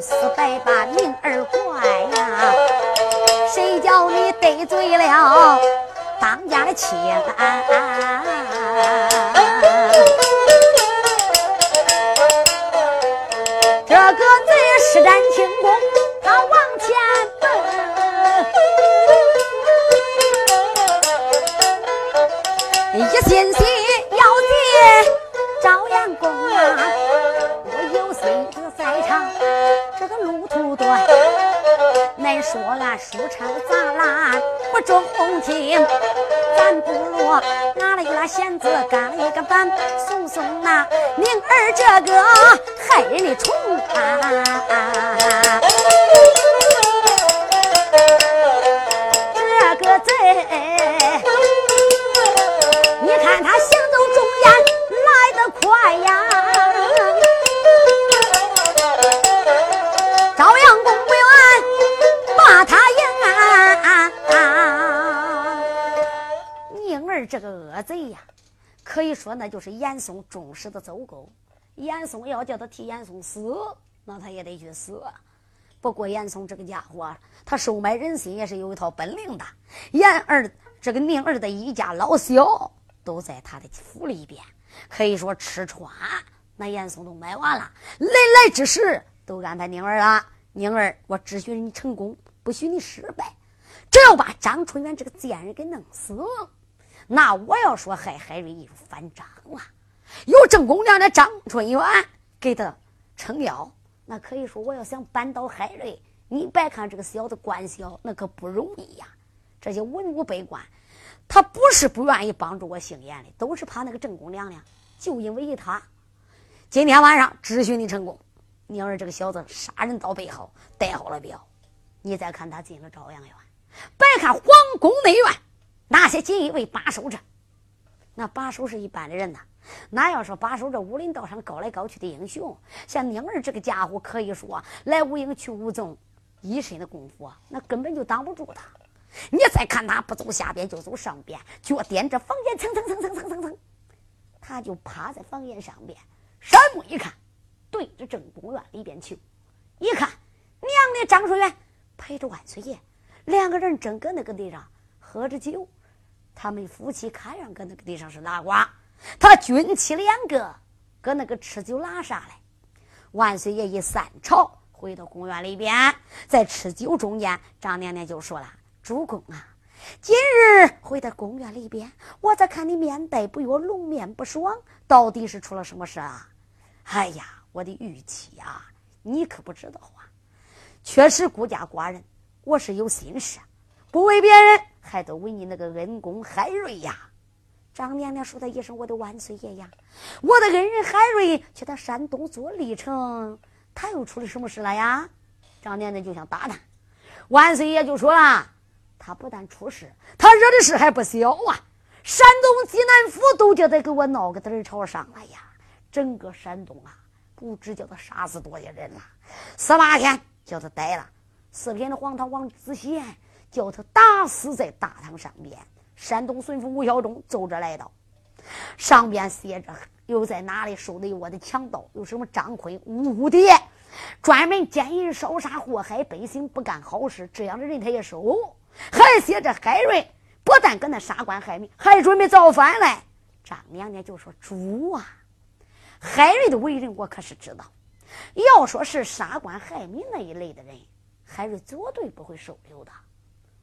死白把命儿怪呀！谁叫你得罪了当家的亲？这个贼施展轻功，他往前奔，一心心说俺书差杂烂不中听，咱不如拿了一拉弦子干了一个板，送送那宁儿这个害人的虫啊！这个贼，你看他行走中间来得快呀！这个恶贼呀，可以说那就是严嵩忠实的走狗。严嵩要叫他替严嵩死，那他也得去死。不过严嵩这个家伙，他收买人心也是有一套本领的。严儿这个宁儿的一家老小都在他的府里边，可以说吃穿那严嵩都买完了。来来之时都安排宁儿了。宁儿，我只许你成功，不许你失败。只要把张春元这个贱人给弄死。那我要说害海瑞就反账了，有正宫娘的张春元给他撑腰，那可以说我要想扳倒海瑞，你别看这个小子官小，那可不容易呀。这些文武百官，他不是不愿意帮助我姓严的，都是怕那个正宫娘娘。就因为他，今天晚上只许你成功。你要是这个小子杀人刀背后带好了镖，你再看他进了朝阳院，别看皇宫内院。那些锦衣卫把守着，那把守是一般的人呐。那要说把守这武林道上高来高去的英雄，像宁儿这个家伙，可以说来无影去无踪，一身的功夫啊，那根本就挡不住他。你再看他不走下边就走上边，脚踮着房檐蹭蹭蹭蹭蹭蹭蹭，他就趴在房檐上边，山目一看，对着正宫院里边去，一看娘的张顺元陪着万岁爷，两个人正搁那个地上喝着酒。他们夫妻看上搁那个地上是拉呱，他军妻两个搁那个吃酒拉啥嘞？万岁爷一散朝，回到公园里边，在吃酒中间，张娘娘就说了：“主公啊，今日回到公园里边，我咋看你面带不悦，龙面不爽，到底是出了什么事啊？”哎呀，我的玉妻呀，你可不知道啊，确实孤家寡人，我是有心事，不为别人。还得为你那个恩公海瑞呀！张娘娘说他一声：“我的万岁爷呀！我的恩人海瑞去他山东做历程，他又出了什么事了呀？”张娘娘就想打他，万岁爷就说了：“他不但出事，他惹的事还不小啊！山东济南府都叫他给我闹个儿朝上了呀！整个山东啊，不知叫他杀死多少人了，十八天叫他逮了，四天的黄堂王子贤。”叫他打死在大堂上边。山东巡抚吴孝忠奏着来到，上边写着又在哪里收的我的强盗？有什么张坤、吴蝶，专门奸淫烧杀祸害百姓，不干好事，这样的人他也收。还写着海瑞不但跟那杀官害民，还准备造反嘞。张娘娘就说：“主啊，海瑞的为人我可是知道。要说是杀官害民那一类的人，海瑞绝对不会收留的。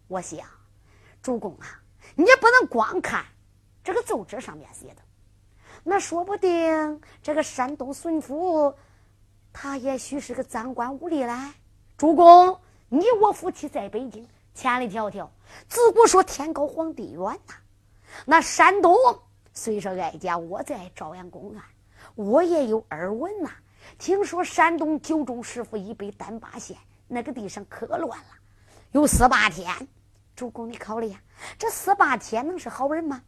我想，主公啊，你不能光看这个奏折上面写的，那说不定这个山东孙府，他也许是个赃官污吏嘞。主公，你我夫妻在北京，千里迢迢，自古说天高皇帝远呐。那山东。”虽说哀家我在朝阳公安，我也有耳闻呐。听说山东九中十府以北丹巴县那个地上可乱了，有四八天。主公，你考虑呀，这四八天能是好人吗？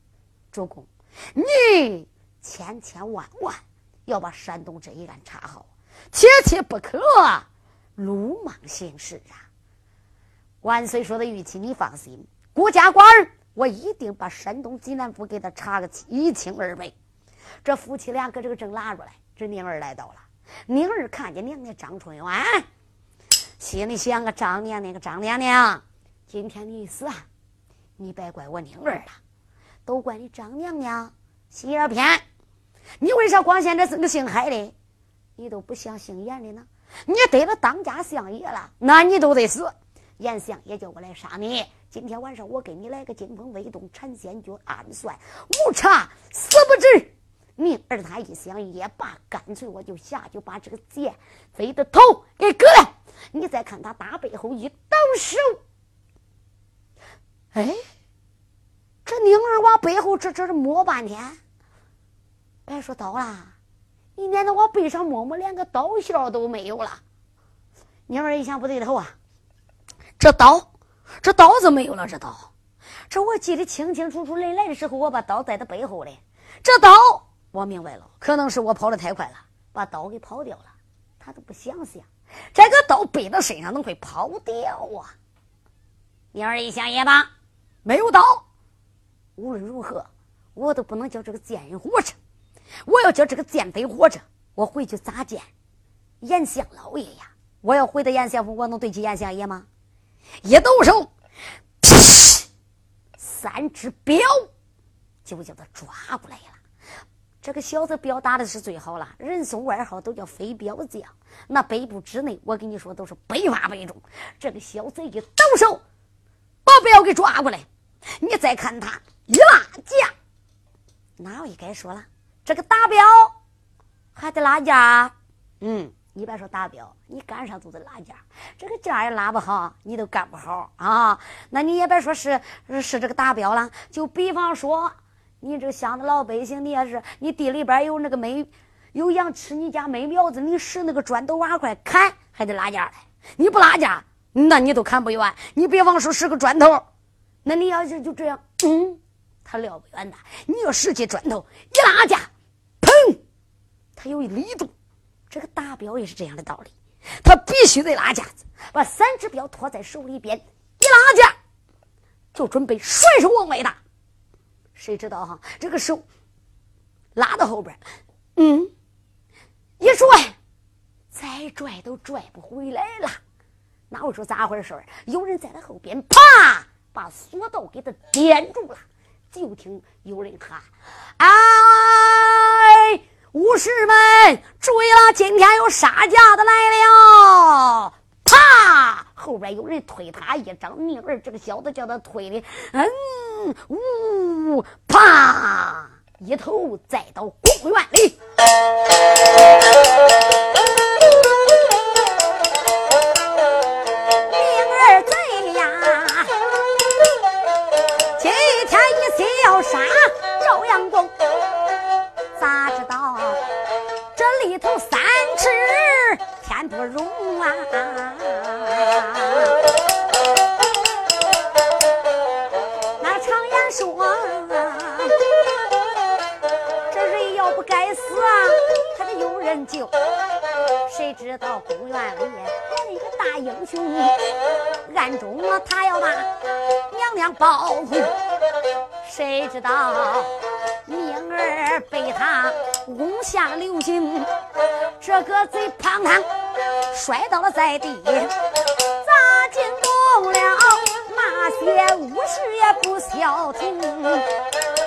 主公，你千千万万要把山东这一案查好，切切不可鲁莽行事啊！万岁说的玉器，你放心，国家官儿。我一定把山东济南府给他查个一清二白。这夫妻俩搁这个正拉着来，这宁儿来到了。宁儿看见娘娘张春元，心里想个张娘娘个张娘娘，今天你死啊，你别怪我宁儿了，都怪你张娘娘心眼偏。你为啥光现在是个姓海的，你都不像姓严的呢？你得了当家相爷了，那你都得死。严相爷叫我来杀你。今天晚上我给你来个惊风未动陈仙诀，暗算无差死不止。宁儿他一想也罢，干脆我就下就把这个剑飞的头给割了。你再看他大背后一抖手，哎，这宁儿往背后这这是摸半天，别说刀啦，你连着往背上摸摸，连个刀鞘都没有了。宁儿一想不对头啊，这刀。这刀子没有了，这刀，这我记得清清楚楚。人来的时候，我把刀在他背后嘞。这刀，我明白了，可能是我跑的太快了，把刀给跑掉了。他都不想想，这个刀背到身上能会跑掉啊？你儿一想也罢，没有刀，无论如何，我都不能叫这个贱人活着。我要叫这个贱贼活着，我回去咋见严相老爷呀？我要回到严相府，我能对起严相爷吗？一抖手，三只镖就叫他抓过来了。这个小子表达的是最好了，人送外号都叫飞镖将。那北部之内，我跟你说都是百发百中。这个小子一抖手，把镖给抓过来。你再看他一拉架，哪位该说了？这个打镖还得拉架，嗯。你别说打镖，你干啥都得拉架，这个架也拉不好，你都干不好啊。那你也别说是是这个打镖了，就比方说你这乡的老百姓，你也是你地里边有那个没有羊吃，你家没苗子，你使那个砖头瓦块砍，还得拉架来。你不拉架，那你都砍不远。你比方说使个砖头，那你要是就这样，嗯，他撂不远的。你要使起砖头一拉架，砰，他有力度。这个打镖也是这样的道理，他必须得拉架子，把三只镖托在手里边，一拉架就准备甩手往外打。谁知道哈，这个手拉到后边，嗯，一拽，再拽都拽不回来了。那我说咋回事有人在他后边，啪，把索道给他点住了。就听有人喊：“哎！”武士们注意了，今天有杀价的来了！啪，后边有人推他一掌，宁儿这个小子叫他推的，嗯，呜，啪，一头栽到公园里。宁儿贼呀，今天一心要杀朝阳公。咋知道这里头三不容啊？那常言说，这人要不该死啊，他得有人救。谁知道公园里来了一个大英雄，暗中他要把娘娘保护。谁知道？命儿被他攻下流星，这个贼胖胖摔倒了在地，砸进洞了那些武士也不消停。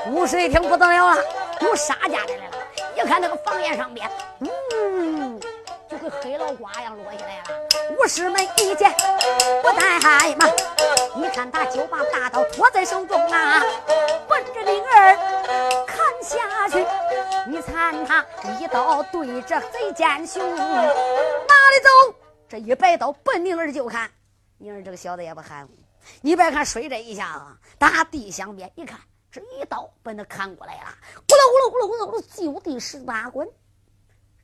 武士一听不得了了，都杀家里来了。一看那个房檐上边，呜，跟黑老瓜一样落下来了。武士们一见不怠慢，你看他就把大刀托在手中啊，奔着灵儿砍下去。你看他一刀对着贼奸雄，哪里走？这一摆刀奔灵儿就砍。灵儿这个小子也不含糊，你别看摔这一下子，打地相边一看。这一刀把他砍过来了，咕噜咕噜咕噜咕噜咕噜，就地十八滚。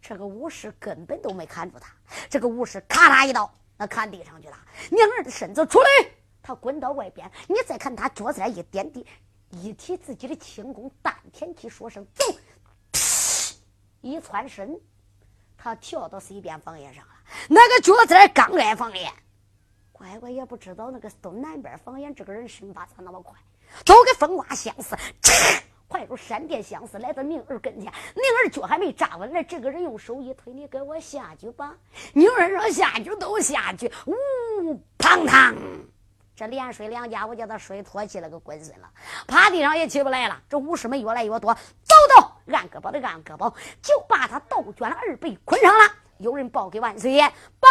这个武士根本都没砍住他，这个武士咔啦一刀，那砍地上去了。娘儿的身子出来，他滚到外边。你再看他脚在一点地，一提自己的轻功，丹田气，说声走，一窜身，他跳到西边房檐上了。那个脚在刚挨房檐，乖乖也不知道那个东南边房檐，这个人身法咋那么快？都跟风刮相似，快如闪电相似，来到宁儿跟前。宁儿脚还没站稳呢，这个人用手一推：“你给我下去吧。”宁儿说：“下去都下去。”呜，砰嘡，这连摔两家，我叫他摔脱起了，个滚孙了，趴地上也起不来了。这武士们越来越多，走到按胳膊的按胳膊，就把他倒卷了二倍捆上了。有人报给万岁爷，报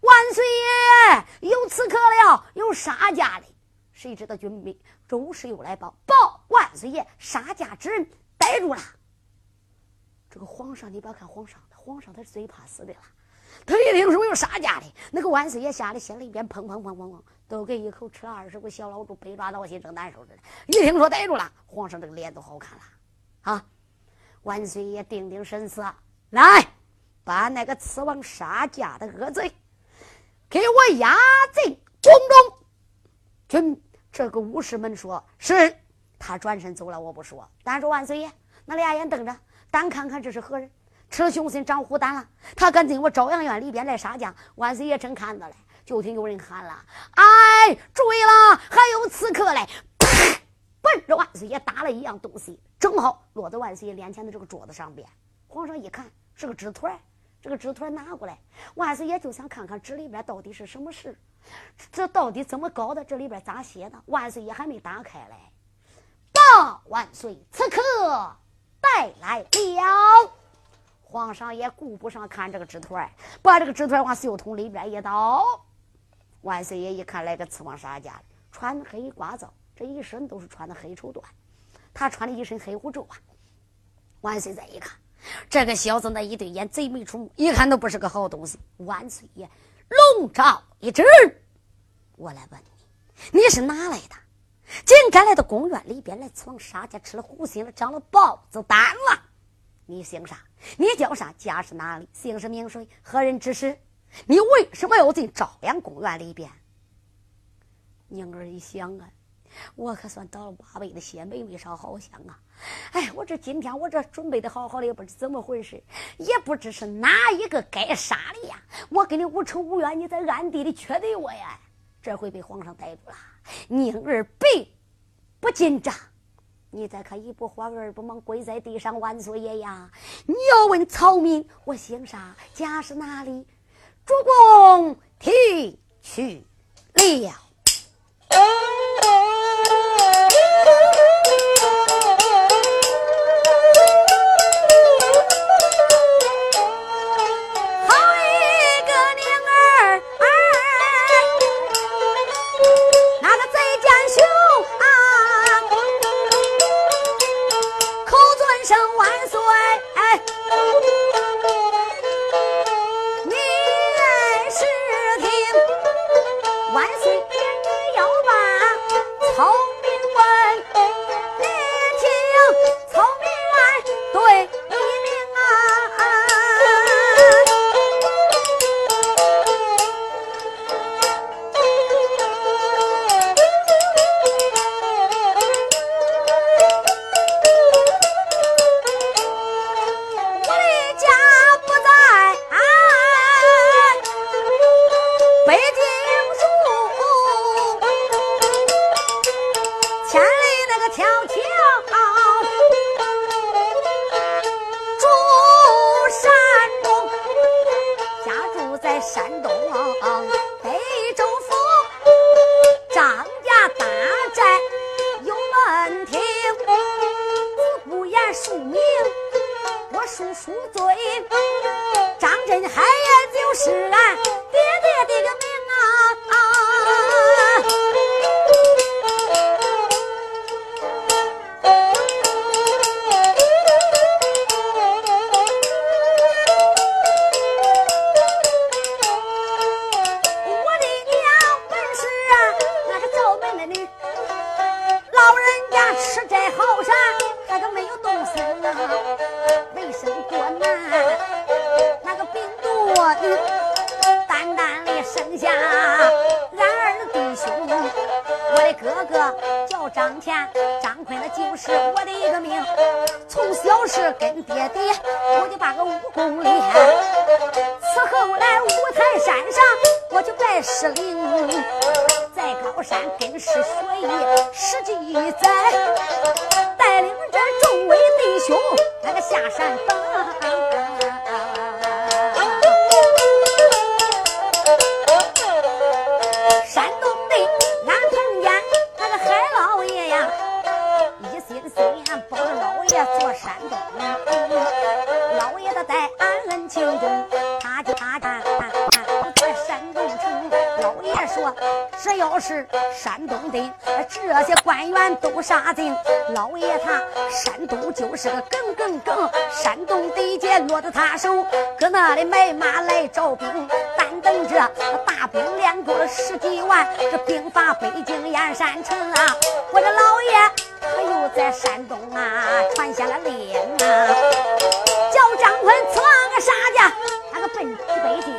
万岁爷，有刺客了，有杀家的。谁知道军兵这武士又来报报万岁爷，杀家之人逮住了。这个皇上，你不要看皇上，皇上他是最怕死的了。他一听说有杀家的，那个万岁爷吓得心里边砰砰砰砰砰，都给一口吃了二十个小老鼠，被抓到心正难受着呢。一听说逮住了，皇上这个脸都好看了啊！万岁爷定定神色，来把那个刺王杀家的恶贼给我押进宫中。军。这个武士们说：“是。”他转身走了，我不说。但是万岁爷那俩眼瞪着，单看看这是何人，吃了雄心长虎胆了。他敢进我朝阳院里边来杀将。万岁爷正看着嘞，就听有人喊了：“哎，注意了，还有刺客嘞！”啪，奔着万岁爷打了一样东西，正好落在万岁爷脸前的这个桌子上边。皇上一看是个纸团，这个纸团拿过来，万岁爷就想看看纸里边到底是什么事。这到底怎么搞的？这里边咋写的？万岁爷还没打开嘞！报万岁，此刻带来了。皇上也顾不上看这个纸团，把这个纸团往袖筒里边一倒。万岁爷一看，来个刺王杀家，穿黑褂子，这一身都是穿的黑绸缎，他穿的一身黑虎胄啊。万岁再一看，这个小子那一对眼贼眉鼠目，一看都不是个好东西。万岁爷。笼罩一只，我来问你，你是哪来的？竟敢来到公园里边来闯杀家，吃了虎心了，长了豹子胆了？你姓啥？你叫啥？家是哪里？姓氏名谁？何人指使？你为什么要进朝阳公园里边？宁儿一想啊。我可算倒了八辈子血，霉没啥好想啊！哎，我这今天我这准备的好好的，也不知怎么回事，也不知是哪一个该杀的呀！我跟你无仇无怨，你在暗地里缺德我呀！这回被皇上逮住了，宁儿并不紧张。你再可一不慌二不忙，跪在地上万岁爷呀！你要问曹民，我姓啥？家是哪里？主公提去了。我公莲，此后来五台山上，我就拜师灵，在高山跟师学艺十几载。杀尽老爷他山东就是个耿耿耿，山东地界落在他手，搁那里买马来招兵，单等着大兵连过了十几万，这兵发北京燕山城啊！我的老爷他又在山东啊传下了令啊，叫张坤藏个啥家，那个奔北京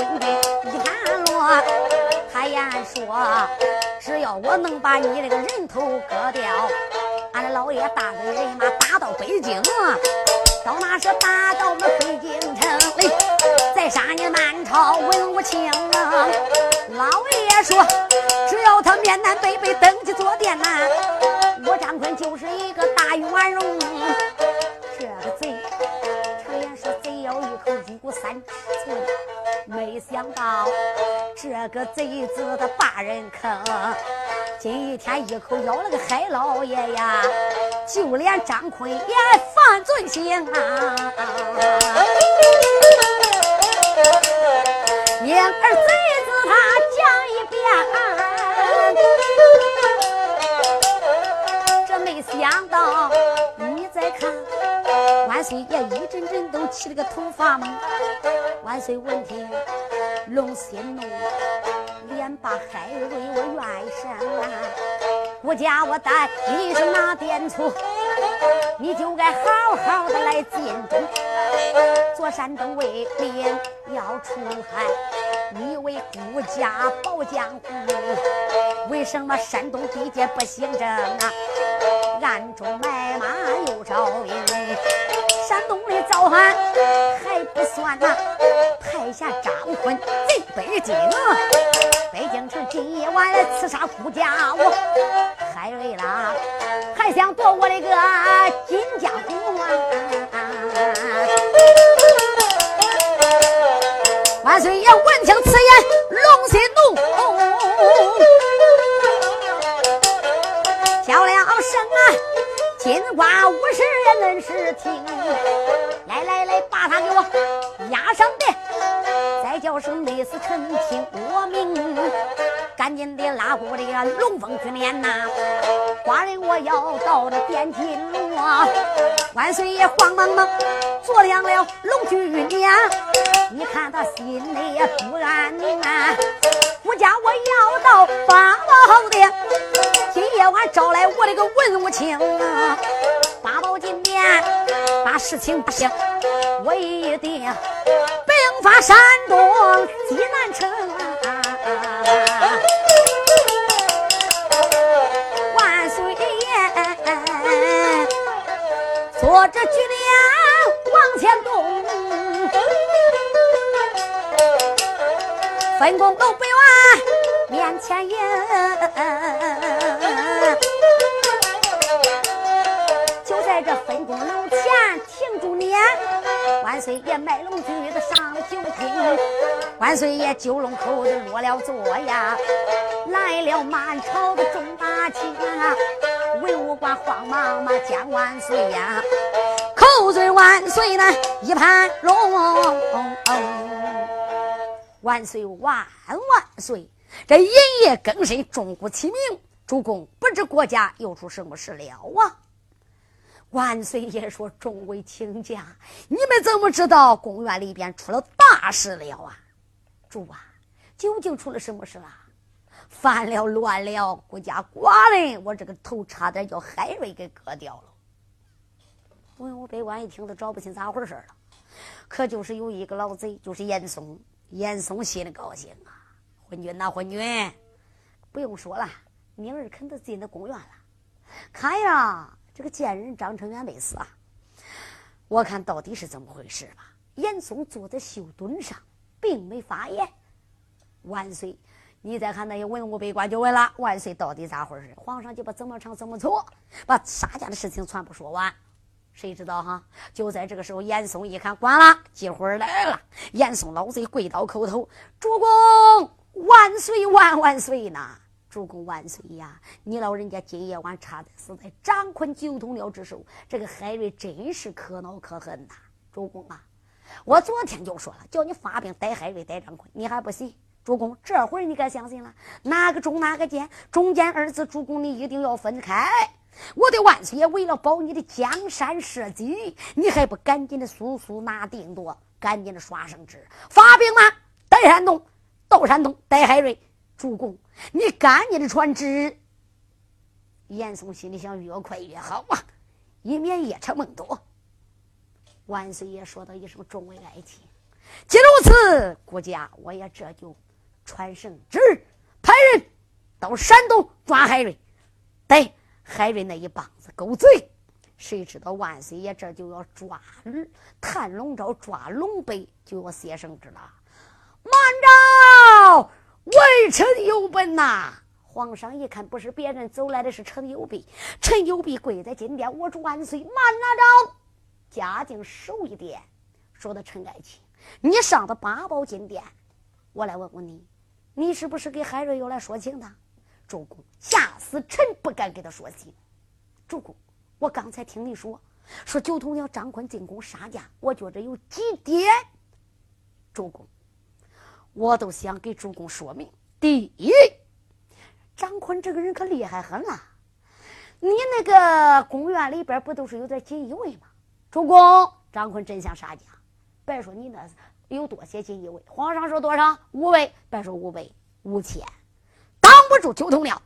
杀了昏君一盘落。他言说，只要我能把你这个人头割掉，俺的老爷大队人马打到北京，到那时打到我北京城里，再杀你满朝文武卿。老爷说，只要他面南北北登基坐殿呐，我张坤就是一个大元荣。这个贼，三尺寸，没想到这个贼子他把人坑，今天一口咬了个海老爷呀，就连张坤也犯罪行啊！你儿贼子他讲一遍，这没想到你再看。万岁爷一阵阵都起了个头发蒙，万岁闻听龙心怒，连把海瑞我怨声啊！我家我带你是哪点错？你就该好好的来进忠，做山东卫兵要出海，你为顾家保江湖，为什么山东地界不行正啊？暗中买马又招兵。山东的赵汉还不算呐，派下张坤进北京，北京城今夜晚刺杀顾家我，海瑞啦，还想夺我的个金家姑啊！万岁爷闻听此言，龙心怒，叫了声啊！金瓜五十人是听，来来来，把他给我押上殿，再叫声内侍臣听我命，赶紧的拉过这个龙凤之面呐，寡人我要到这汴京路啊！万岁爷慌忙忙坐凉了龙驹辇，你看他心里也不安宁啊！我家我要到八宝殿，今夜晚招来我的个文武卿啊！事情不行，我一定兵发山东济南城！万岁爷，坐着军粮往前动，分工都不面前迎，就在这分公楼前停住撵，万岁爷卖龙驹的上了九品，万岁爷九龙口子落了座呀，来了满朝的众大卿啊，文武官慌忙嘛见万岁呀，口尊万岁呢一盘龙，万岁万万岁！这一夜更深，钟鼓齐鸣。主公不知国家又出什么事了啊！万岁爷说：“众位卿家，你们怎么知道宫院里边出了大事了啊？主啊，究竟出了什么事了？犯了乱了，国家寡人，我这个头差点叫海瑞给割掉了。”文武百官一听都找不清咋回事了，可就是有一个老贼，就是严嵩。严嵩心里高兴啊！昏君呐，昏君，不用说了。明儿肯定进那宫院了。看呀，这个贱人张成元没死啊！我看到底是怎么回事吧？严嵩坐在绣墩上，并没发言。万岁，你再看那些文武百官就问了：万岁到底咋回事？皇上就把怎么唱怎么错，把杀家的事情全部说完。谁知道哈？就在这个时候，严嵩一看，关了，机会来了。严嵩老贼跪倒叩头：“主公万岁万万岁呐！”主公万岁呀！你老人家今夜晚差点死在张坤九头鸟之手，这个海瑞真是可恼可恨呐！主公啊，我昨天就说了，叫你发兵逮海瑞、逮张坤，你还不信？主公，这会儿你该相信了，哪个忠哪个奸？忠奸二字，主公你一定要分开。我的万岁爷为了保你的江山社稷，你还不赶紧的速速拿定夺，赶紧的刷圣旨，发兵吗？逮山东，到山东逮海瑞。主公，你赶紧的传旨。严嵩心里想：越快越好啊，以免夜长梦多。万岁爷说道一声：“众位爱卿，既如此，国家我也这就传圣旨，派人到山东抓海瑞，逮海瑞那一帮子狗贼。谁知道万岁爷这就要抓探龙爪，抓龙背，就要写圣旨了。慢着！”微臣有本呐！皇上一看，不是别人走来的，是陈友弼。陈友弼跪在金殿，我主万岁，慢拿着，嘉靖手一点，说的陈爱卿，你上的八宝金殿，我来问问你，你是不是给海瑞又来说情的？主公，吓死臣不敢给他说情。主公，我刚才听你说，说九头鸟张坤进宫杀驾，我觉着有几点。主公。我都想给主公说明：第一，张坤这个人可厉害很了。你那个宫院里边不都是有点锦衣卫吗？主公，张坤真想杀家，别说你那有多些锦衣卫，皇上说多少五位，别说五位五千，挡不住九头鸟。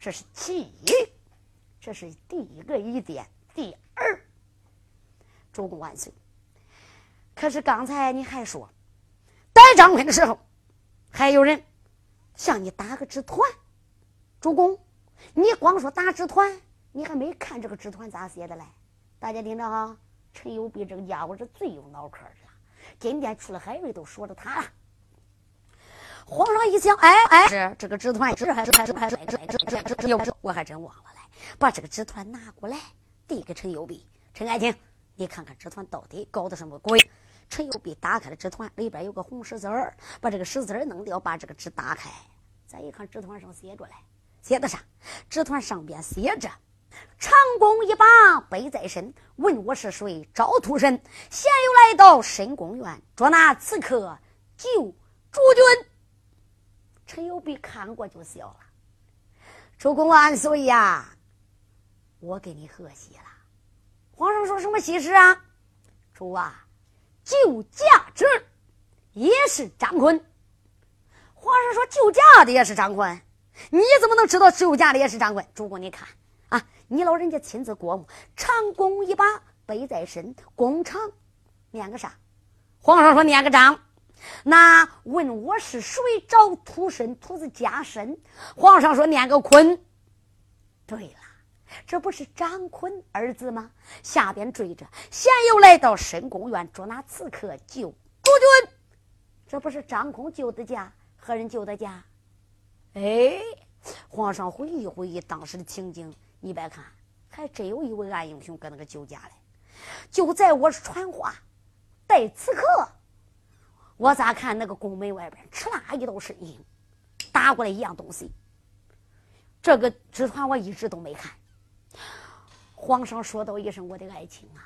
这是其一，这是第一个疑点。第二，主公万岁。可是刚才你还说。逮张坤的时候，还有人向你打个纸团。主公，你光说打纸团，你还没看这个纸团咋写的嘞？大家听着哈，陈友弼这个家伙是最有脑壳的了。今天出了海瑞，都说着他了。皇上一想，哎哎，是这个纸团，是还是还是还是还是还是还是我还真忘了嘞，把这个纸团拿过来，递给陈友弼。陈爱卿，你看看纸团到底搞的什么鬼？陈友弼打开了纸团，里边有个红十字儿，把这个十字儿弄掉，把这个纸打开。再一看，纸团上写着嘞，写的啥？纸团上边写着：“长弓一把背在身，问我是谁？招徒神，现又来到深宫院，捉拿刺客救主君。”陈友弼看过就笑了：“主公万岁呀！我给你贺喜了。皇上说什么喜事啊？主啊！”救驾者也是张坤。皇上说救驾的也是张坤，你怎么能知道救驾的也是张坤？主公，你看啊，你老人家亲自过目，长弓一把背在身，弓长，念个啥？皇上说念个章。那问我是谁找土身，土字加身。皇上说念个坤。对了。这不是张坤儿子吗？下边追着，先又来到深宫院捉拿刺客救主君。这不是张坤救的驾，何人救的驾？哎，皇上回忆回忆当时的情景，你别看还真有一位暗英雄搁那个酒家嘞。就在我传话带刺客，我咋看那个宫门外边哧啦一道身影打过来一样东西？这个纸团我一直都没看。皇上说道一声：“我的爱卿啊，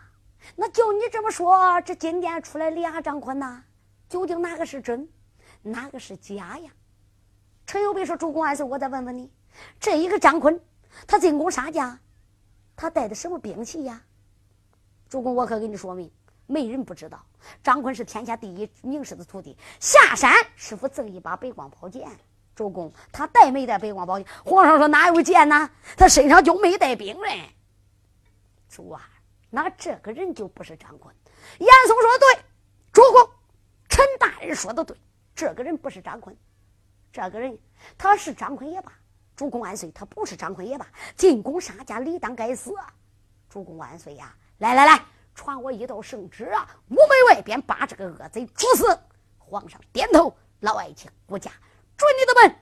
那就你这么说，这金殿出来俩张坤呐，究竟哪个是真，哪个是假呀？”陈友碑说：“主公万岁，我再问问你，这一个张坤，他进宫杀驾，他带的什么兵器呀？”主公，我可给你说明，没人不知道，张坤是天下第一名士的徒弟，下山师傅赠一把白光宝剑。主公，他带没带白光宝剑？皇上说哪有剑呢？他身上就没带兵刃。主啊，那这个人就不是张坤。严嵩说对，主公，陈大人说的对，这个人不是张坤。这个人他是张坤也罢，主公万岁，他不是张坤也罢，进宫杀家，理当该死。主公万岁呀！来来来，传我一道圣旨啊！午门外边把这个恶贼处死。皇上点头，老爱卿，顾家。准你的门，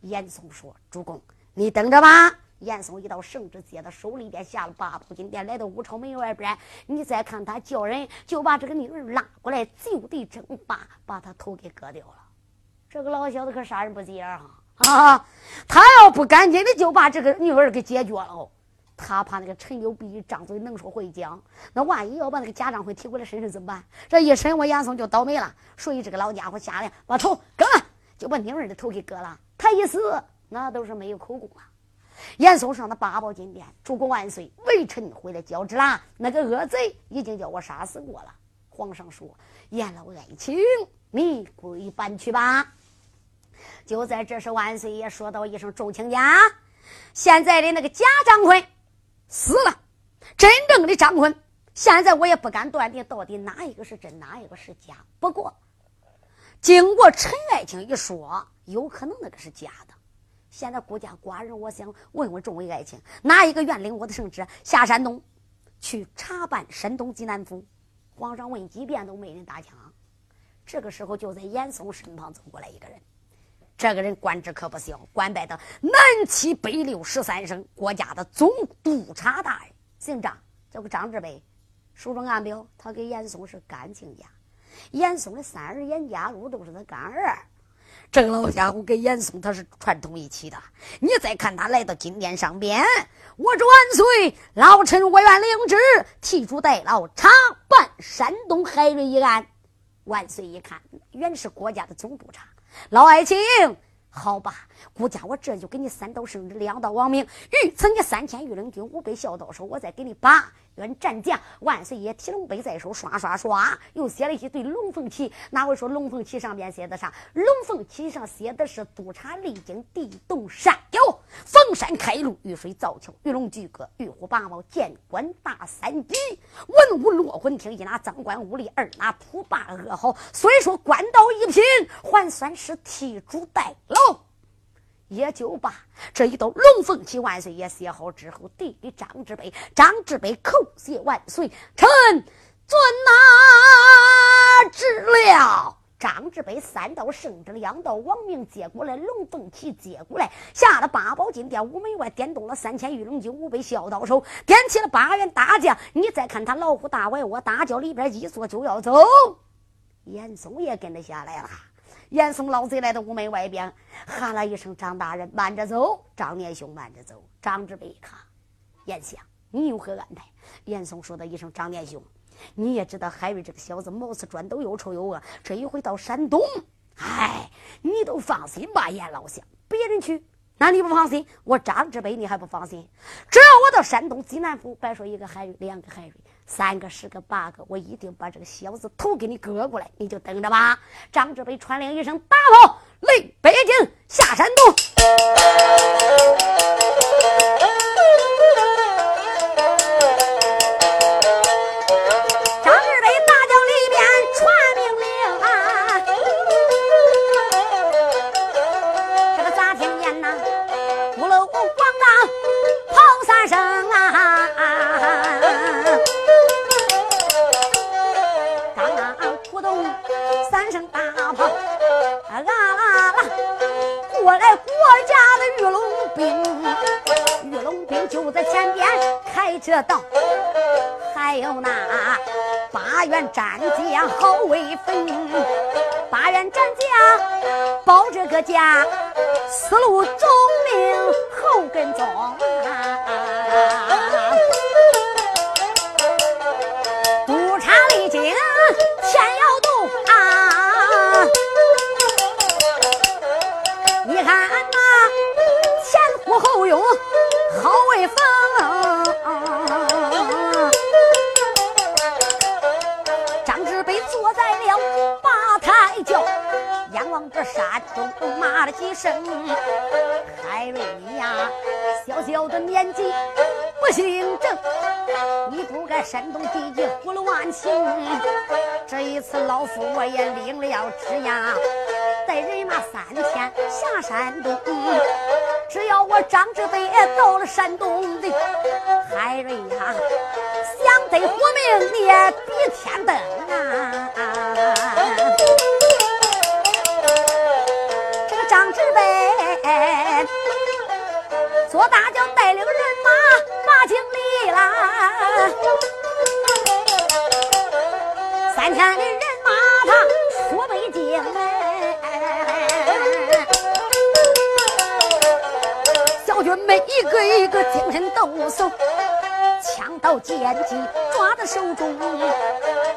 严嵩说：“主公，你等着吧。”严嵩一道圣旨接到手里边，下了八宝金殿，来到武朝门外边。你再看他叫人，就把这个女儿拉过来，就地正法，把他头给割掉了。这个老小子可杀人不眨眼哈啊！他要不赶紧的就把这个女儿给解决了，他怕那个陈留弼张嘴能说会讲，那万一要把那个贾章辉提过来审审怎么办？这一审我严嵩就倒霉了。所以这个老家伙下来把头割了。就把女儿的头给割了，他一死，那都是没有口供啊。严嵩上的八宝金殿，主公万岁，微臣回来交旨啦。那个恶贼已经叫我杀死过了。皇上说：“严老爱卿，你归班去吧。”就在这时，万岁爷说道一声：“众卿家，现在的那个假张坤死了，真正的张坤，现在我也不敢断定到底哪一个是真，哪一个是假。不过。”经过陈爱卿一说，有可能那个是假的。现在孤家寡人，我想问问众位爱卿，哪一个愿领我的圣旨下山东去查办山东济南府？皇上问几遍都没人搭腔。这个时候，就在严嵩身旁走过来一个人，这个人官职可不小，官拜的南七北六十三省国家的总督察大人，姓张，叫个张志北。书中暗表，他跟严嵩是干亲家。严嵩的三儿严家禄都是他干儿，这个老家伙跟严嵩他是串通一起的。你再看他来到金殿上边，我祝万岁，老臣我愿领旨，替主代劳查办山东海瑞一案。万岁一看，原是国家的总督察，老爱卿。好吧，顾家，我这就给你三道圣旨，两道王命，御赐你三千御林军，五百孝刀手，我再给你八员战将。万岁爷提龙杯在手，刷刷刷，又写了一对龙凤旗。哪会说龙凤旗上边写的啥？龙凤旗上写的是督察历经地动山摇，逢山开路，遇水造桥，鱼龙俱歌，玉虎八宝，见官大三级，文武落魂听，一拿赃官污吏，二拿土霸恶豪。虽说官道一品，还算是替主代劳。也就罢，这一道龙凤旗，万岁爷写好之后，递给张志北。张志北叩谢万岁，臣遵拿旨了。张志北三道圣旨，两道王命接过来，龙凤旗接过来，下了八宝金殿，午门外点动了三千御龙军，五百小刀手，点起了八员大将。你再看他老虎大外窝，大轿里边一坐就要走，严嵩也跟着下来了。严嵩老贼来到屋门外边，喊了一声：“张大人，慢着走！”张年兄慢着走。张志北一看，严相，你有何安排？严嵩说的一声：“张年兄，你也知道海瑞这个小子毛似砖都又臭又恶，这一回到山东，哎，你都放心吧，严老相，别人去，那你不放心？我张志北你还不放心？只要我到山东济南府，别说一个海瑞，两个海瑞。”三个、十个、八个，我一定把这个小子头给你割过来，你就等着吧。张志伟传令一声：“大炮，雷北京下山东。”战将好威风，八员战将保这个家，四路忠命后跟踪。啊仰望着山东，骂了几声：“海瑞你呀，小小的年纪不姓郑，你不该山东地界胡了万情。这一次老夫我也领了旨呀，带人马三千下山东。”只要我张志飞到了山东的海瑞呀，想得活命你也比天灯啊！坐大轿带领人马把京里啦，三千的人马他出北京。小军们一个一个精神抖擞，枪刀剑戟抓在手中。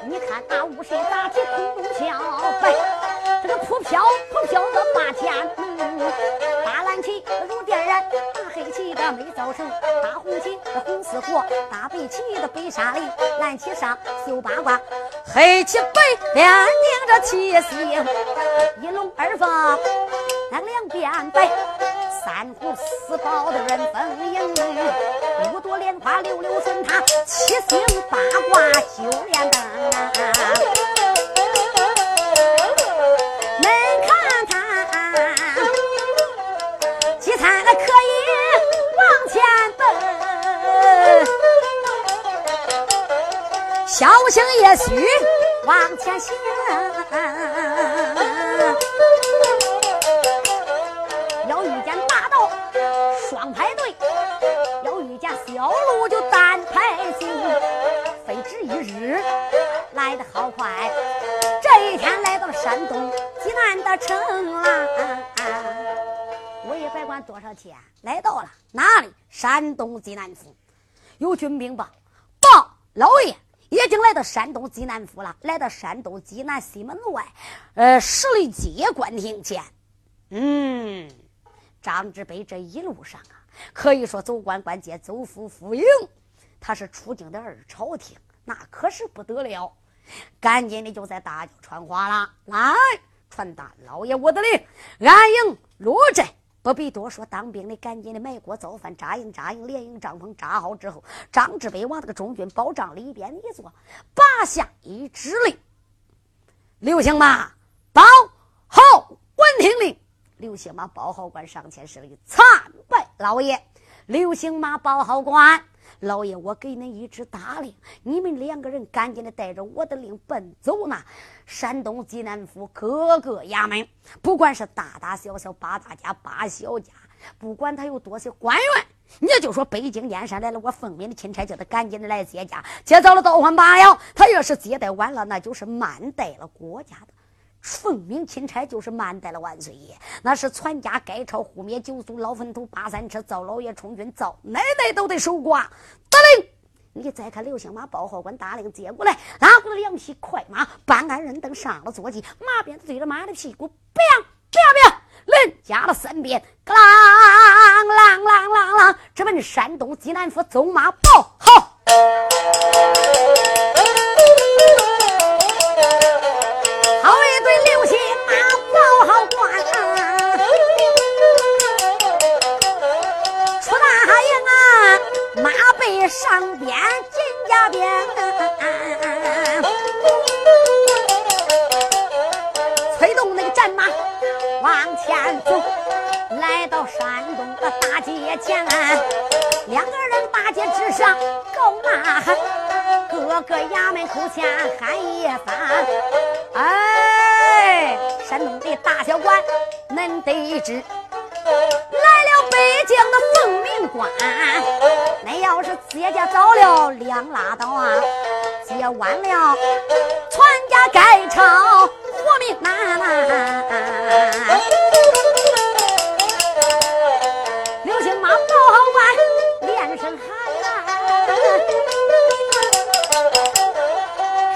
你看那乌身大旗空中飘，这个扑飘扑飘的八千。没造成，大红旗的红似火，大白旗的白沙绫，蓝旗上绣八卦，黑旗白边顶着七星，一龙二凤那两边摆。三虎四豹的人风迎，五朵莲花六六顺，他七星八卦九连灯。小心也许往前行。要遇见大道，双排队；要遇见小路，就单排行。非止一日来的好快，这一天来到了山东济南的城啊。我也别管多少钱，来到了哪里？山东济南府，有军兵报，报老爷已经来到山东济南府了，来到山东济南西门外，呃，十里街官厅前。嗯，张志北这一路上啊，可以说走关关街，走府府营，他是出京的二朝廷。那可是不得了，赶紧的就在大轿传话了，来传达老爷我的令，安营落寨，不必多说，当兵的赶紧的埋锅造饭，扎营扎营，连营帐篷扎好之后，张志伟往这个中军保障里边一坐，拔下一指令，刘兴马报好官听令，刘兴马报好官上前施礼，参拜老爷，刘兴马报好官。老爷，我给恁一支大令，你们两个人赶紧的带着我的令奔走那山东济南府各个衙门，不管是大大小小八大家八小家，不管他有多些官员，你就说北京燕山来了，我奉命的钦差叫他赶紧的来接驾，接早了倒还罢了，他要是接待晚了，那就是慢待了国家的。奉命钦差就是慢待了万岁爷，那是全家改朝覆灭九族老坟头八三车赵老爷充军赵奶奶都得守寡。得令，你再看刘兴马报号官大令接过来，拉过来两匹快马，半鞍人等上了坐骑，马鞭子对着马的屁股，biang biang biang，人加了三鞭，啷啷啷啷啷，直奔山东济南府走马报上边金家边，催动那个战马往前走，来到山东的大街前，两个人大街之上高呐喊，各个衙门口前喊一番。哎，山东的大小官，恁得知，来了。北京的凤鸣关，那要是姐家遭了两拉倒啊，接完了，全家该朝活命难。刘星妈报官，连声喊呐，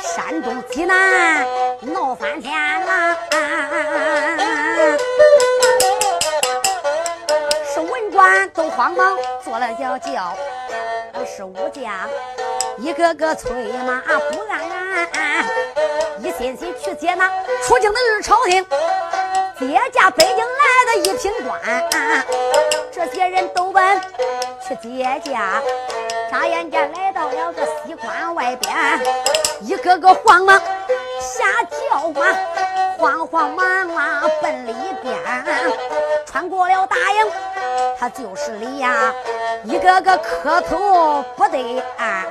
山东济南闹翻天啦！慌忙做了叫叫，是武将一个个催马不安，一心心去接那出京的日朝廷，接驾北京来的一品官，这些人都奔去接驾，眨眼间来到了个西关外边，一个个慌忙下轿马，慌慌忙忙奔里边，穿过了大营。他就是里呀，一个个磕头不得安。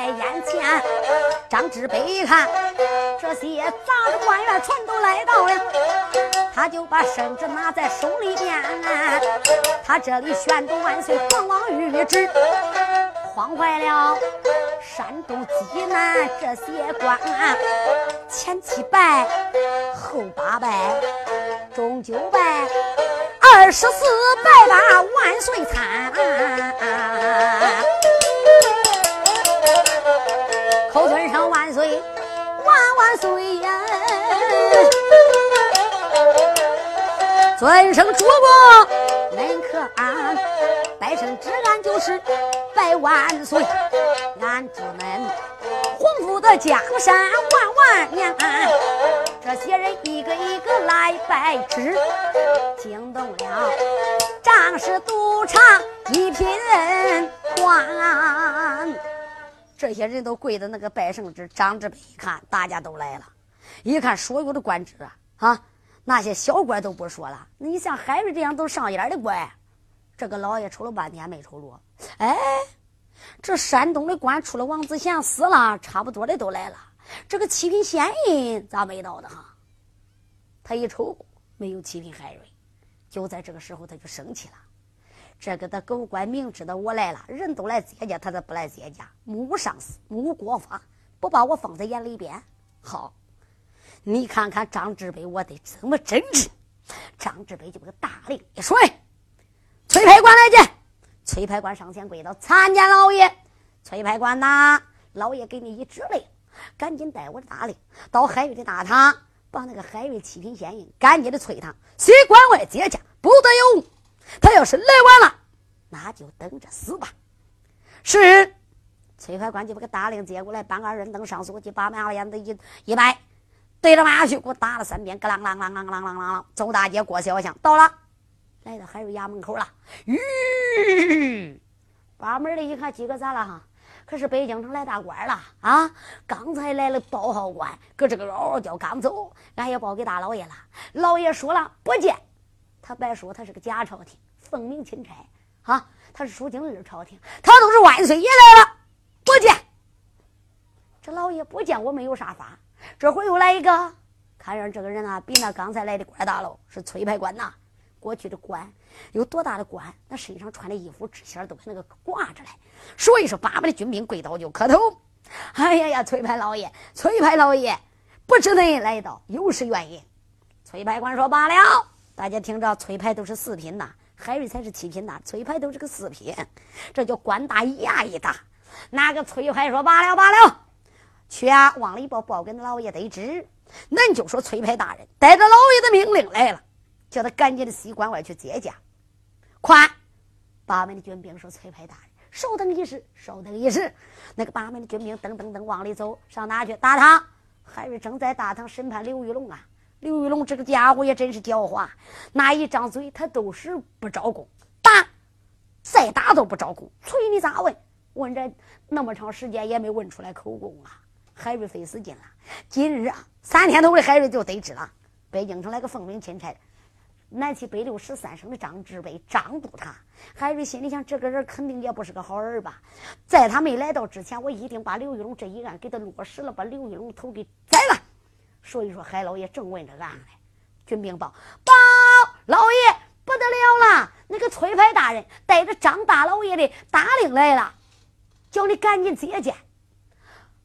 在眼前，张志北一看这些杂的官员全都来到了，他就把圣旨拿在手里边，他这里宣读万岁皇王谕旨，慌坏了山东济南这些官，前七拜后八拜，中九拜二十四拜把万岁参。岁呀！尊声主公，恁可安？拜声旨，俺就是拜万岁。俺祝恁洪福的江山万万年。这些人一个一个来拜旨，惊动了仗势赌场一品官。这些人都跪在那个拜圣旨，张志北一看，大家都来了，一看所有的官职啊，啊，那些小官都不说了。你像海瑞这样都上眼的官，这个老爷瞅了半天没瞅着。哎，这山东的官除了王子贤死了，差不多的都来了。这个七品县印咋没到的哈？他一瞅没有七品海瑞，就在这个时候他就生气了。这个的狗官明知道我来了，人都来接驾，他咋不来接驾？目无上司，目无国法，不把我放在眼里边。好，你看看张志北，我得怎么整治？张志北就给个大令一甩，崔派官来见。崔派官上前跪倒，参见老爷。崔派官呐，老爷给你一指令，赶紧带我的大令到海瑞的大堂，把那个海瑞七品县印赶紧的催他，随关外接驾，不得有误。他要是来晚了，那就等着死吧。是，崔派官就把个大令接过来，搬个二人凳上书记，把马眼子一一摆，对着马去给我打了三鞭，咯啷啷啷啷啷啷啷，走大街过小巷，到了，来到海瑞衙门口了。吁，把门的一看，几个咋了哈？可是北京城来大官了啊！刚才来了报号官，搁这个嗷嗷叫，刚走，俺也报给大老爷了。老爷说了，不见。他别说，他是个假朝廷，奉命钦差啊！他是属京日朝廷，他都是万岁爷来了，不见。这老爷不见我们有啥法？这会又来一个，看样这个人啊，比那刚才来的官大喽，是崔派官呐。过去的官有多大的官？那身上穿的衣服、纸线都跟那个挂着嘞。所以说，八百的军兵跪倒就磕头。哎呀呀，崔派老爷，崔派老爷，不知恁来到有失原因。崔派官说罢了。大家听着，崔派都是四品呐，海瑞才是七品呐，崔派都是个四品，这叫官大衙役大。那个崔派说罢了罢了，去啊，往里报报给老爷得知。恁就说崔派大人带着老爷的命令来了，叫他赶紧的西关外去接驾。快！八门的军兵说：“崔派大人，稍等一时，稍等一时。”那个八门的军兵噔噔噔往里走，上哪去？大堂。海瑞正在大堂审判刘玉龙啊。刘玉龙这个家伙也真是狡猾，那一张嘴他都是不招供，打再打都不招供。催你咋问？问这那么长时间也没问出来口供啊！海瑞费死劲了。今日啊，三天头的海瑞就得知了，北京城来个奉命钦差，南齐北六十三省的张志北张督察。海瑞心里想，这个人肯定也不是个好人吧？在他没来到之前，我一定把刘玉龙这一案给他落实了，把刘玉龙头给宰了。所以说，海老爷正问着案呢，军兵报报，老爷不得了了，那个崔派大人带着张大老爷的大令来了，叫你赶紧接见。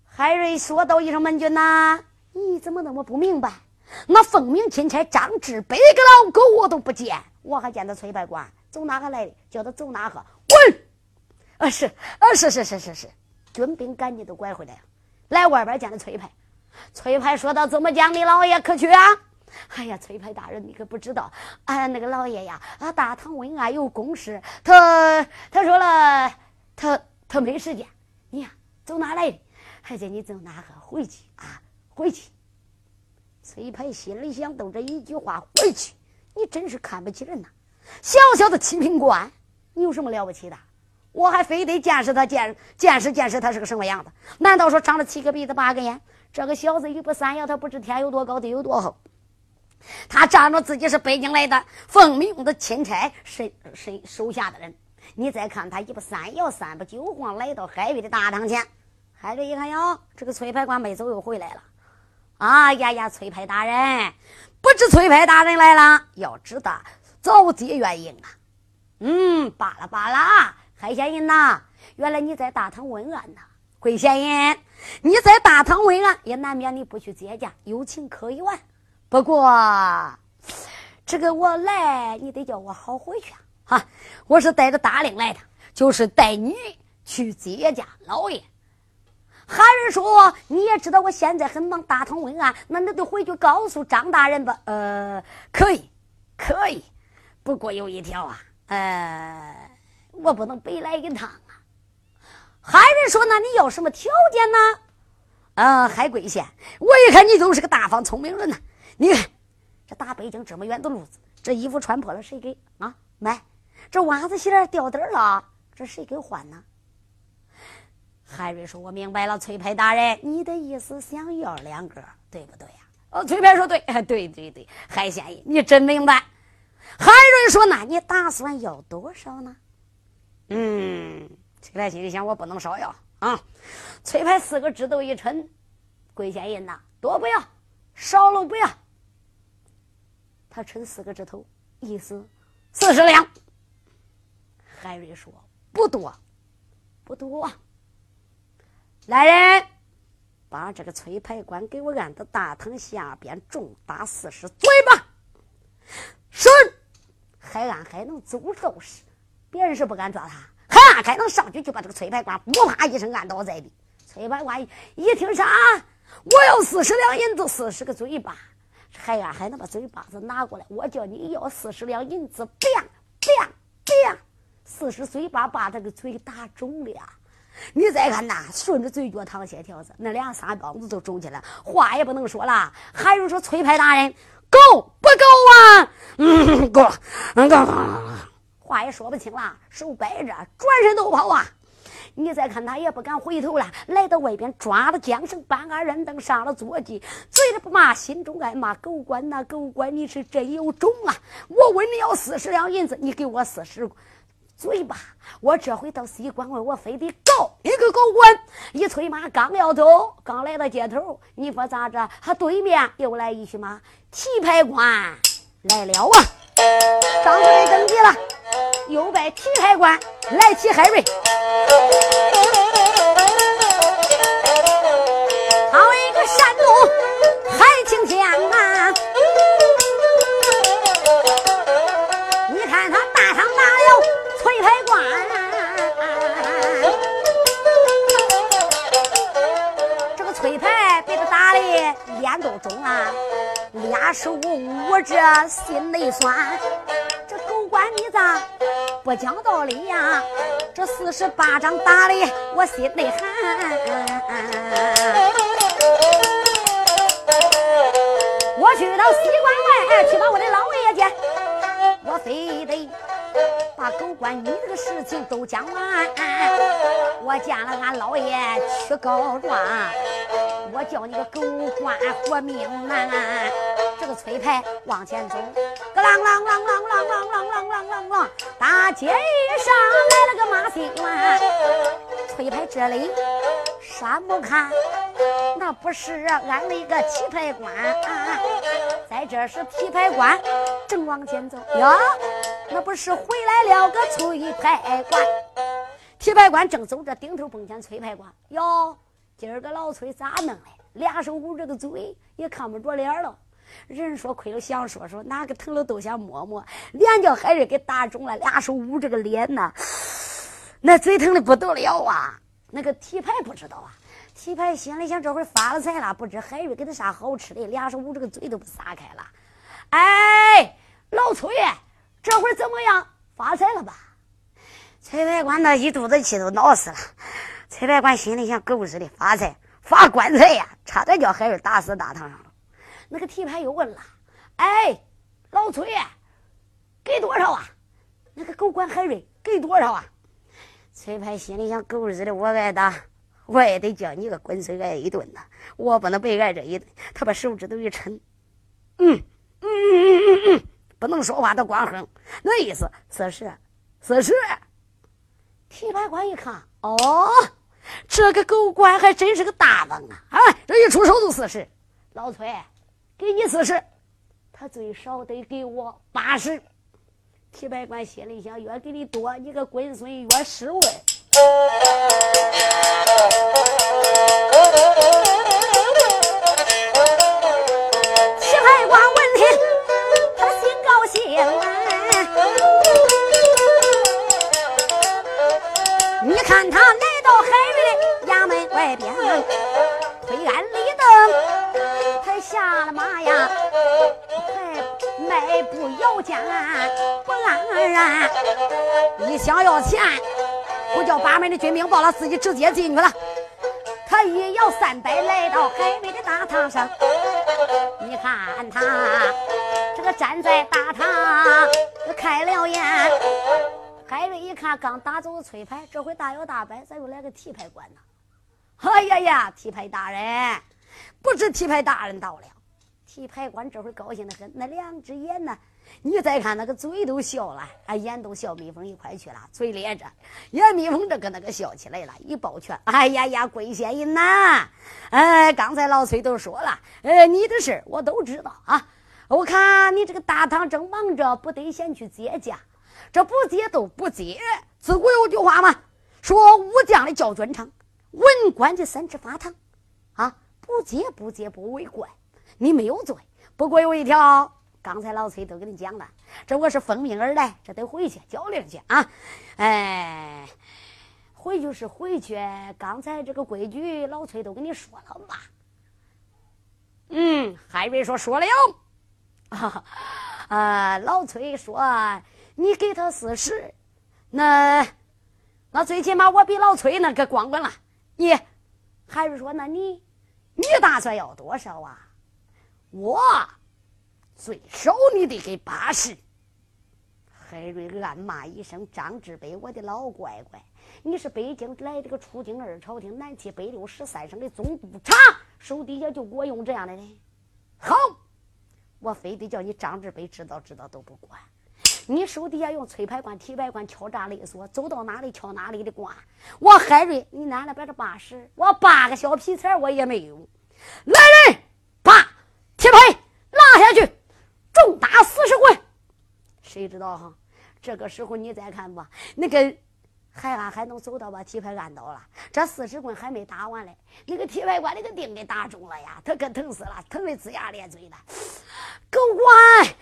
海瑞说道：“一声门军呐，你怎么那么不明白？那奉命钦差张志北个老狗我都不见，我还见他崔派官走哪个来的？叫他走哪个？滚！啊是啊是是是是是，军兵赶紧都拐回来了，来外边见了崔派。崔派说道：怎么讲？你老爷可去啊？哎呀，崔派大人，你可不知道，俺，那个老爷呀，啊，大唐问案有公事，他他说了，他他没时间。你呀，走哪来的？还叫你走哪个回去啊？回去。崔派心里想：都这一句话，回去。你真是看不起人呐！小小的七品官，你有什么了不起的？我还非得见识他，见见识见识他是个什么样子？难道说长了七个鼻子八个眼？这个小子一不三要，他不知天有多高地有多厚。他仗着自己是北京来的奉命的钦差，身身手下的人。你再看他一不三摇，三不九晃，来到海瑞的大堂前。海瑞一看哟，这个崔派官没走又回来了。啊呀呀，崔派大人，不知崔派大人来了，要知道早接原因啊。嗯，罢了罢了，海县人呐，原来你在大堂问案呐。桂县人，你在大堂问案，也难免你不去接驾，有情可原。不过这个我来，你得叫我好回去啊！哈，我是带着大令来的，就是带你去接驾老爷。还是说你也知道我现在很忙，大堂问案，那你得回去告诉张大人吧。呃，可以，可以，不过有一条啊，呃，我不能白来一趟海瑞说，那你要什么条件呢？啊，海贵县，我一看你就是个大方聪明人呐。你看这大北京这么远的路子，这衣服穿破了谁给啊买？这袜子鞋掉底了，这谁给换呢？海瑞说：“我明白了，崔派大人，你的意思想要两个，对不对呀？”哦，崔派说：“对，对对对，海县爷，你真明白。”海瑞说：“那你打算要多少呢？”嗯，崔派心里想：“我不能少要啊。”崔派四个指头一抻：“贵县人呐，多不要，少了不要。”他抻四个指头，意思四十两。海瑞说：“不多，不多。”来人，把这个崔牌官给我按到大堂下边，重打四十嘴巴。是，海安还能走道士，别人是不敢抓他，海安还能上去就把这个崔牌官不啪一声按倒在地。崔牌官一听啥，我要四十两银子，四十个嘴巴。海安还能把嘴巴子拿过来，我叫你要四十两银子，啪啪啪，四十嘴巴把他个嘴打肿了。你再看呐，顺着嘴角淌血条子，那两三膀子都肿起来，话也不能说了。还是说崔派大人够不够啊？嗯，够，嗯够。话也说不清了，手摆着，转身就跑啊！你再看他也不敢回头了，来到外边抓了缰绳，搬个人凳上了坐骑，嘴里不骂，心中爱骂狗官呐，狗官你是真有种啊！我问你要四十两银子，你给我四十。嘴巴，我这回到西关外，我非得告你个狗官！一催马刚要走，刚来到街头，你说咋着？他对面又来一匹马，提牌官来了啊！张司令登基了，又拜提海官，来提海瑞，好一个山东海清天啊！你看他大堂打了崔海官，这个崔海被他打的脸都肿了，俩手捂着，心内酸。管你咋不讲道理呀？这四十八掌打的我心内寒。我去到西关外去把我的老爷见，我非得把狗官你这个事情都讲完。我见了俺老爷去告状。我叫你个狗官活命难。这个崔牌往前走，个啷啷啷啷啷啷啷啷啷啷啷，大街上来了个马新元。崔牌这里山木看，那不是俺的一个棋牌官，在这是棋牌官正往前走呀，那不是回来了个崔牌官。棋牌官正走着，顶头蹦见崔牌官哟，今儿个老崔咋弄的？俩手捂着个嘴，也看不着脸了。人说亏了，想说说，哪个疼了都想摸摸，脸叫海瑞给打肿了，俩手捂着个脸呐，那嘴疼的不得了啊！那个提牌不知道啊，提牌心里想这会发了财了，不知海瑞给他啥好吃的，俩手捂着个嘴都不撒开了。哎，老崔，这会怎么样？发财了吧？崔牌官那一肚子气都恼死了。崔牌官心里想狗日的发财发棺材呀，差点叫海瑞打死大堂上。那个提牌又问了：“哎，老崔，给多少啊？那个狗官海瑞给多少啊？”崔牌心里想：“狗日的，我挨打，我也得叫你个滚水挨一顿呐！我不能被挨这一顿。”他把手指头一抻，嗯嗯嗯嗯嗯，不能说话，他光哼，那意思四十，四十。提牌官一看，哦，这个狗官还真是个大方啊！啊，这一出手就四十，老崔。给你四十，他最少得给我八十。提白官心里想：越给你多，你个龟孙越失位。提牌官闻听，他心高兴。你看他来到海瑞的衙门外边，推案立灯。下了马呀，还迈步摇肩不安然。一想要钱，不叫八门的军兵报了，自己直接进去了。他一摇三摆，来到海瑞的大堂上。你看他这个站在大堂，开了眼。海瑞一看，刚打走崔牌，这回大摇大摆，咋又来个提牌官呢？哎呀呀，提牌大人！不知提牌大人到了，提牌官这会儿高兴的很，那两只眼呢？你再看那个嘴都笑了，啊，眼都笑蜜蜂一块去了，嘴咧着，眼蜜蜂这跟那个笑起来了，一抱拳，哎呀呀，贵县人呐！哎，刚才老崔都说了，哎，你的事我都知道啊。我看你这个大堂正忙着，不得先去接驾，这不接都不接。自古有句话嘛，说武将的叫专场，文官的三尺法堂。不接不接不为怪，你没有罪。不过有一条，刚才老崔都跟你讲了，这我是奉命而来，这得回去交令去啊！哎，回去是回去，刚才这个规矩老崔都跟你说了吧？嗯，海瑞说说了。啊，老崔说你给他四十，那那最起码我比老崔那个光棍了。你，海瑞说那你。你打算要多少啊？我最少你得给八十。海瑞暗骂一声：“张志北，我的老乖乖，你是北京来这个出京二朝廷南七北六十三省的总督察，手底下就给我用这样的人。好，我非得叫你张志北知道知道都不管。你手底下用崔牌官、提牌官敲诈勒索，走到哪里敲哪里的官。我海瑞，你拿了百分之八十，我八个小皮钱我也没有。来人，把铁牌拉下去，重打四十棍。谁知道哈？这个时候你再看吧，那个海安还能走到把铁牌按倒了，这四十棍还没打完嘞。那个铁牌官那个钉给打中了呀，他可疼死了，疼的龇牙咧嘴的。狗官，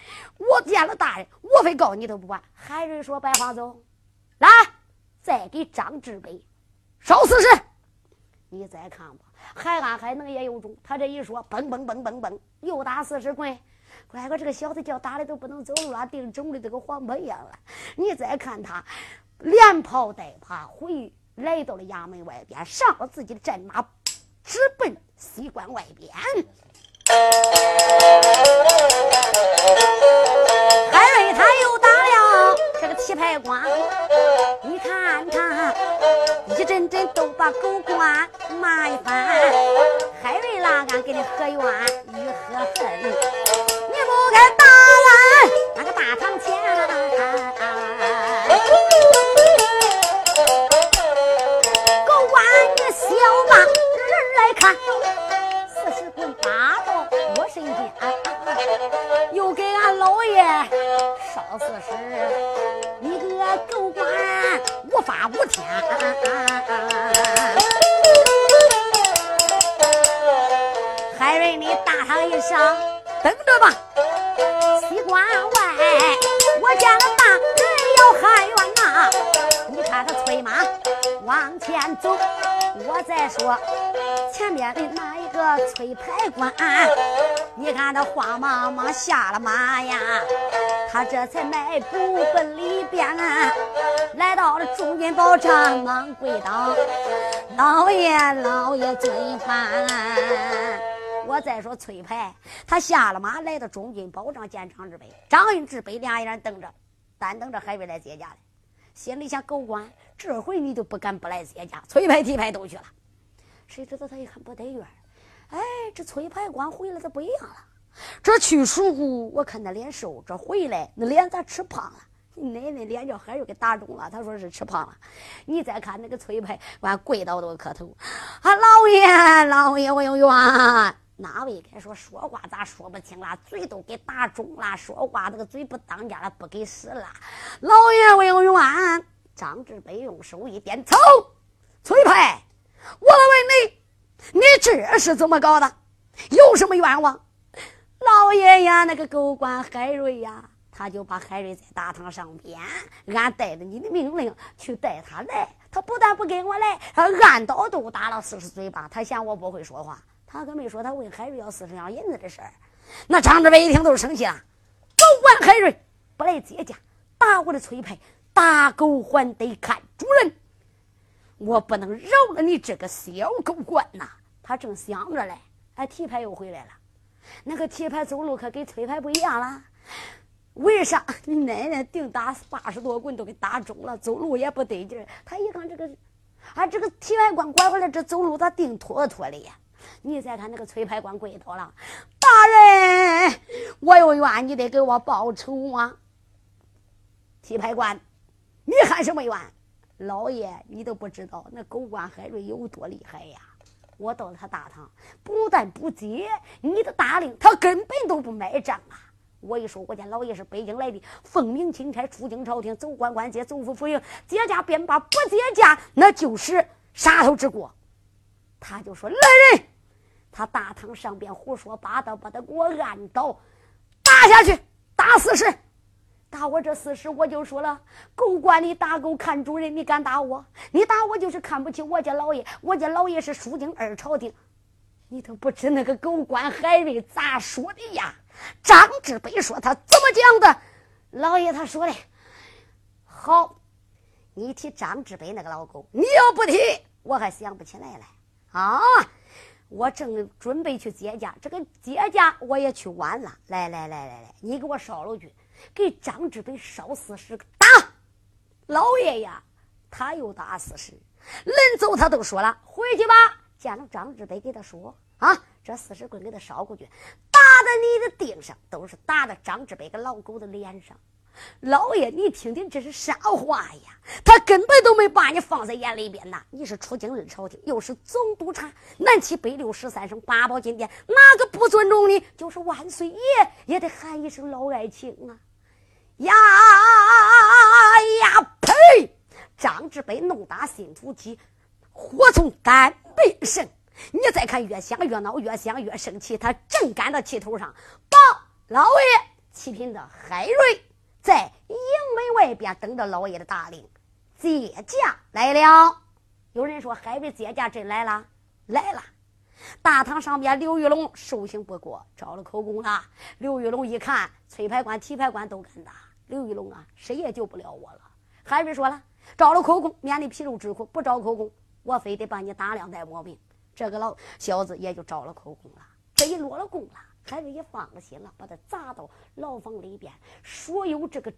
我见了大人，我非告你都不管。海瑞说：“白话走，来，再给张志北烧四十。你再看吧。”海安还能也有种，他这一说，嘣嘣嘣嘣嘣，又打四十棍。乖乖，这个小子叫打的都不能走路了，腚肿的都跟黄婆一样了。你再看他，连跑带爬回来到了衙门外边，上了自己的战马，直奔西关外边。海瑞他又打了这个提牌官，你看他一阵阵都把狗官骂一番。海瑞。拉，俺给你何冤与何恨？你不该打俺那个大堂前。狗官，你小把人来看，四十棍打到我身边，又给俺老爷烧四十，你个狗官无法无天。海瑞，你大喊一声，等着吧！西关外，我见了大人要喊冤呐！你看他催马往前走，我再说前面的那一个催牌官，你看他慌忙忙下了马呀，他这才迈步奔里边啊，来到了中军宝帐，忙跪倒，老爷老爷尊办。我再说崔牌，他下了马，来到中军保障见张志北，张志北俩眼瞪着，单等着海瑞来接驾来，心里想：狗官，这回你就不敢不来接驾，崔牌、提牌都去了。谁知道他一看不对院哎，这崔牌官回来，他不一样了。这去属虎，我看他脸瘦，这回来那脸咋吃胖了？你奶奶脸叫孩儿又给打肿了，他说是吃胖了。你再看那个崔牌官跪倒都磕头，啊，老爷，老爷，我有冤。哪位该说说话咋说不清了？嘴都给打肿了，说话那个嘴不当家了，不给使了。老爷我有冤。张志北用手一点，走，崔派，我问你，你这是怎么搞的？有什么冤枉？老爷呀，那个狗官海瑞呀，他就把海瑞在大堂上边，俺带着你的命令去带他来，他不但不跟我来，他按刀都打了四十嘴巴，他嫌我不会说话。他可没说他问海瑞要四十两银子的事儿，那张志伟一听都是生气了，狗管海瑞不来接驾，打我的崔牌，打狗还得看主人，我不能饶了你这个小狗官呐！他正想着嘞，哎，提牌又回来了，那个提牌走路可跟崔牌不一样了，为啥？你奶奶定打八十多棍都给打肿了，走路也不得劲儿。他一看这个，啊，这个提牌官拐回来，这走路咋定妥妥的呀？你再看那个崔牌官跪倒了，大人，我有冤，你得给我报仇啊！提牌官，你喊什么冤？老爷，你都不知道那狗官海瑞有多厉害呀！我到了他大堂，不但不接你的大令，他根本都不买账啊！我一说，我家老爷是北京来的，奉命钦差出京朝廷，走官关街，走府府营，接驾便罢，不接驾那就是杀头之过。他就说：“来人！”他大堂上边胡说八道，把他给我按倒，打下去，打四十，打我这四十，我就说了，狗官你打狗看主人，你敢打我？你打我就是看不起我家老爷，我家老爷是书京二朝廷，你都不知那个狗官海瑞咋说的呀？张志北说他怎么讲的？老爷他说的，好，你提张志北那个老狗，你要不提，我还想不起来了啊。我正准备去接驾，这个接驾我也去晚了。来来来来来，你给我烧了去，给张志北烧四十打。老爷呀，他又打四十。临走他都说了，回去吧。见了张志北，给他说啊，这四十棍给他烧过去，打在你的腚上，都是打在张志北个老狗的脸上。老爷，你听听，这是啥话呀？他根本都没把你放在眼里边呐！你是出京任朝廷，又是总督察，南七北六十三省八宝金殿，哪个不尊重你？就是万岁爷也得喊一声老爱卿啊！呀呀呸！张志北怒打心头起，火从肝背生。你再看，越想越恼，越想越生气。他正赶到气头上，报老爷，七品的海瑞。在营门外边等着老爷的大令，接驾来了。有人说海瑞接驾真来了，来了。大堂上边，刘玉龙受刑不过，招了口供了。刘玉龙一看，催牌官、提牌官都敢打，刘玉龙啊，谁也救不了我了。海瑞说了，招了口供，免得皮肉之苦；不招口供，我非得把你打两代毛病。这个老小子也就招了口供了，这一落了供了。海瑞也放了心了，把他砸到牢房里边，所有这个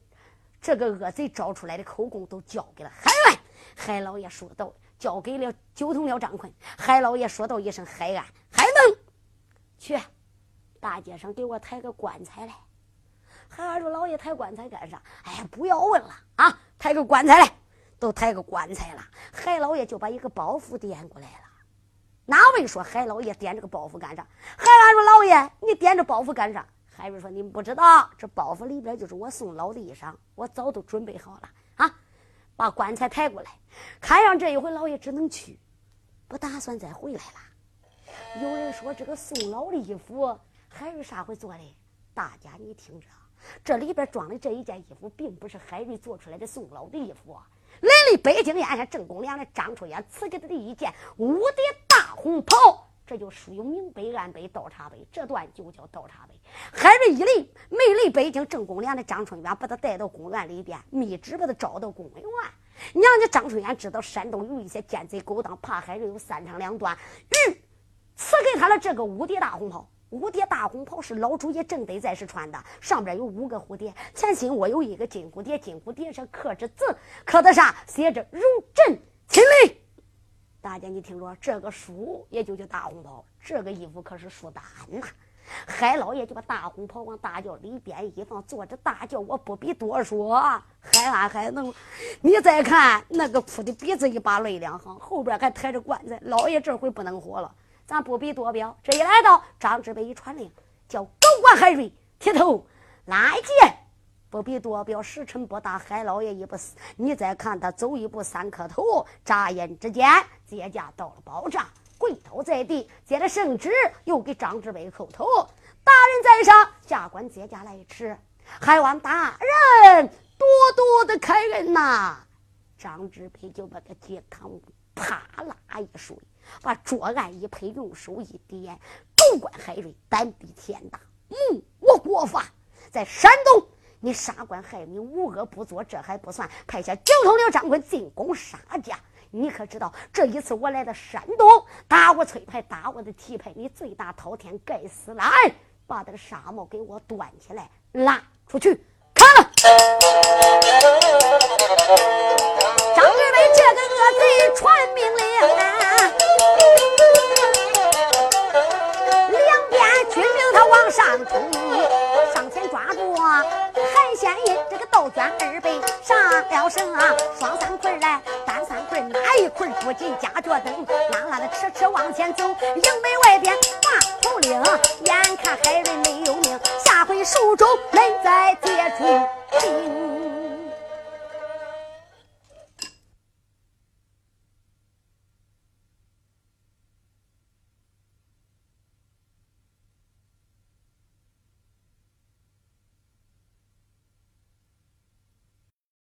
这个恶贼招出来的口供都交给了海安。海老爷说道：“交给了九头鸟张坤。”海老爷说道一声：“海安，海能，去大街上给我抬个棺材来。海安说：“老爷抬棺材干啥？”哎呀，不要问了啊！抬个棺材来，都抬个棺材了。海老爷就把一个包袱掂过来了。哪位说海老爷点这个包袱干啥？海安说：“老爷，你点这包袱干啥？”海瑞说：“你们不知道，这包袱里边就是我送老的衣裳，我早都准备好了啊！把棺材抬过来，看样这一回老爷只能去，不打算再回来了。有人说这个送老的衣服，海瑞啥会做的？大家你听着。”这里边装的这一件衣服，并不是海瑞做出来的宋老的衣服。来历北京燕山正宫梁的张春燕赐给他的一件五叠大红袍，这就属于明杯暗杯倒茶杯，这段就叫倒茶杯。海瑞一离没离北京正宫梁的张春元，把他带到宫院里边，密旨把他招到宫门院。娘家张春元知道山东有一些奸贼勾当，怕海瑞有三长两短，欲赐给他了这个五叠大红袍。五叠大红袍是老主爷正德在时穿的，上边有五个蝴蝶，前心窝有一个金蝴蝶，金蝴蝶上刻着字，刻的啥？写着“如朕亲临”。大家你听着，这个书也就叫大红袍，这个衣服可是书单呐。海老爷就把大红袍往大轿里边一放，坐着大轿，我不必多说。海安还能，你再看那个哭的鼻子一把泪两行，后边还抬着棺材，老爷这回不能活了。咱不必多表，这一来到，张志北一传令，叫狗官海瑞铁头拉剑，不必多表，时辰不大，海老爷一不死，你再看他走一步三磕头，眨眼之间，接驾到了宝帐，跪倒在地，接了圣旨，又给张志北叩头。大人在上，下官接驾来迟，还望大人多多的开恩呐。张志北就把个肩扛啪啦一摔。把桌案一拍，用手一点，主管海瑞，胆比天大，目我国法，在山东你杀官害民，无恶不作，这还不算，派下九头鸟张坤进宫杀家。你可知道，这一次我来到山东，打我崔牌，打我的提牌，你罪大滔天，该死来，把这个纱帽给我端起来，拉出去，看了。张志伟这个恶贼传命令啊！往上冲，上前抓住海先引这个倒卷二倍，上了绳啊，双三捆来，单三捆哪一捆不紧夹脚蹬，拉拉的吃吃往前走，营门外边把头领，眼看海瑞没有命，下回蜀州恁再接触。